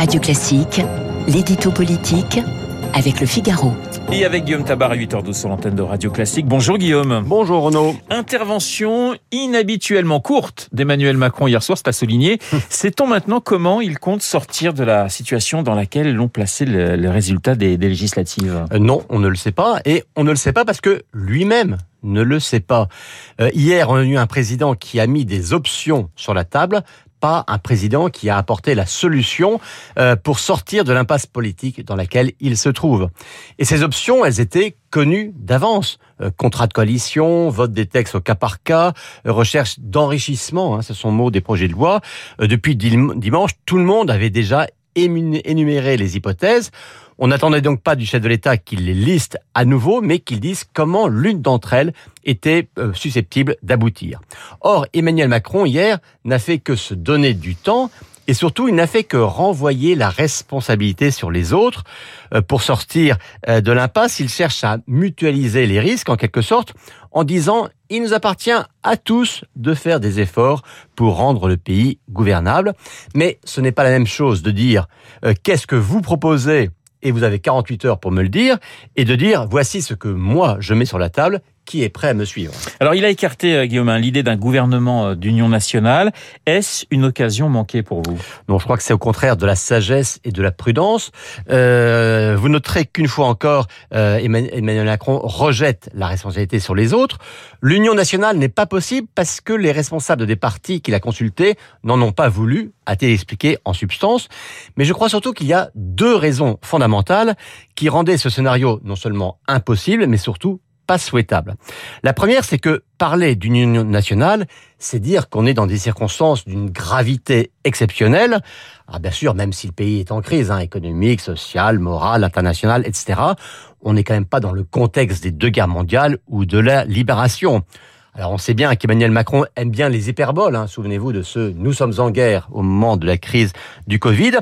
Radio Classique, l'édito politique avec le Figaro. Et avec Guillaume Tabar à 8h12 sur l'antenne de Radio Classique. Bonjour Guillaume. Bonjour Renaud. Intervention inhabituellement courte d'Emmanuel Macron hier soir, c'est à souligner. Sait-on maintenant comment il compte sortir de la situation dans laquelle l'ont placé le, le, résultat des, des législatives? Euh, Non, on ne le sait pas. Et on ne le sait pas parce que lui-même ne le sait pas. Euh, hier, on a eu un président qui a mis des options sur la table pas un président qui a apporté la solution euh, pour sortir de l'impasse politique dans laquelle il se trouve. Et ces options, elles étaient connues d'avance. Euh, contrat de coalition, vote des textes au cas par cas, euh, recherche d'enrichissement, hein, ce sont mots des projets de loi. depuis dimanche, tout le monde avait déjà énuméré les hypothèses. On n'attendait donc pas du chef de l'État qu'il les liste à nouveau, mais qu'il dise comment l'une d'entre elles était euh, susceptible d'aboutir. Or, Emmanuel Macron, hier, n'a fait que se donner du temps et surtout, il n'a fait que renvoyer la responsabilité sur les autres. Euh, pour sortir euh, de l'impasse, il cherche à mutualiser les risques, en quelque sorte, en disant il nous appartient à tous de faire des efforts pour rendre le pays gouvernable. Mais ce n'est pas la même chose de dire qu'est-ce que vous proposez et vous avez 48 heures pour me le dire, et de dire voici ce que moi je mets sur la table, qui est prêt à me suivre. Alors il a écarté, euh, Guillaume, hein, l'idée d'un gouvernement euh, d'union nationale. Est-ce une occasion manquée pour vous? Non, je crois que c'est au contraire de la sagesse et de la prudence. Euh, vous noterez qu'une fois encore, euh, Emmanuel Macron rejette la responsabilité sur les autres. L'union nationale n'est pas possible parce que les responsables des partis qu'il a consultés n'en ont pas voulu, a-t-il expliqué en substance. Mais je crois surtout qu'il y a deux raisons fondamentales qui rendaient ce scénario non seulement impossible, mais surtout souhaitable. La première, c'est que parler d'une union nationale, c'est dire qu'on est dans des circonstances d'une gravité exceptionnelle. Ah, bien sûr, même si le pays est en crise, hein, économique, sociale, morale, internationale, etc., on n'est quand même pas dans le contexte des deux guerres mondiales ou de la libération. Alors on sait bien qu'Emmanuel Macron aime bien les hyperboles, hein. souvenez-vous de ce « nous sommes en guerre » au moment de la crise du Covid,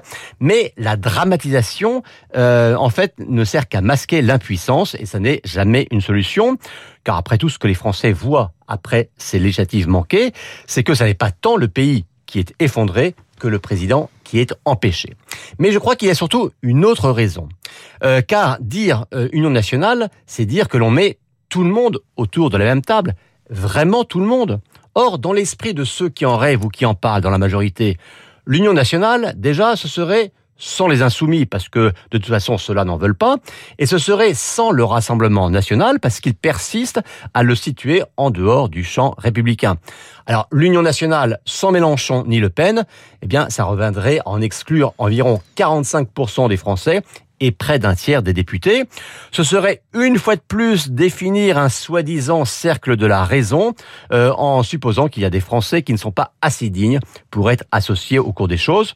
mais la dramatisation, euh, en fait, ne sert qu'à masquer l'impuissance, et ça n'est jamais une solution, car après tout, ce que les Français voient après ces législatives manquées, c'est que ça n'est pas tant le pays qui est effondré que le président qui est empêché. Mais je crois qu'il y a surtout une autre raison, euh, car dire euh, Union nationale, c'est dire que l'on met tout le monde autour de la même table, vraiment tout le monde. Or, dans l'esprit de ceux qui en rêvent ou qui en parlent dans la majorité, l'Union nationale, déjà, ce serait sans les insoumis, parce que de toute façon ceux-là n'en veulent pas, et ce serait sans le Rassemblement national, parce qu'il persiste à le situer en dehors du champ républicain. Alors l'Union nationale sans Mélenchon ni Le Pen, eh bien ça reviendrait à en exclure environ 45% des Français et près d'un tiers des députés. Ce serait une fois de plus définir un soi-disant cercle de la raison euh, en supposant qu'il y a des Français qui ne sont pas assez dignes pour être associés au cours des choses.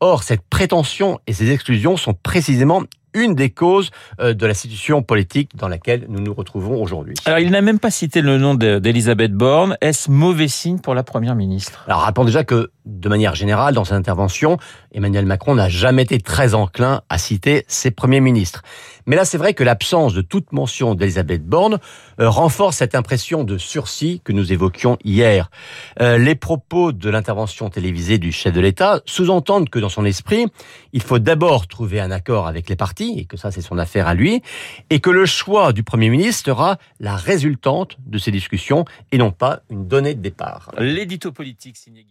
Or, cette prétention et ces exclusions sont précisément une des causes euh, de la situation politique dans laquelle nous nous retrouvons aujourd'hui. Alors, il n'a même pas cité le nom d'Elisabeth Borne. Est-ce mauvais signe pour la Première ministre? Alors, rappelons déjà que, de manière générale, dans ses interventions, Emmanuel Macron n'a jamais été très enclin à citer ses premiers ministres. Mais là, c'est vrai que l'absence de toute mention d'Elisabeth Borne euh, renforce cette impression de sursis que nous évoquions hier. Euh, les propos de l'intervention télévisée du chef de l'État sous-entendent que dans son esprit, il faut d'abord trouver un accord avec les partis et que ça c'est son affaire à lui, et que le choix du Premier ministre sera la résultante de ces discussions et non pas une donnée de départ. L'édito politique signé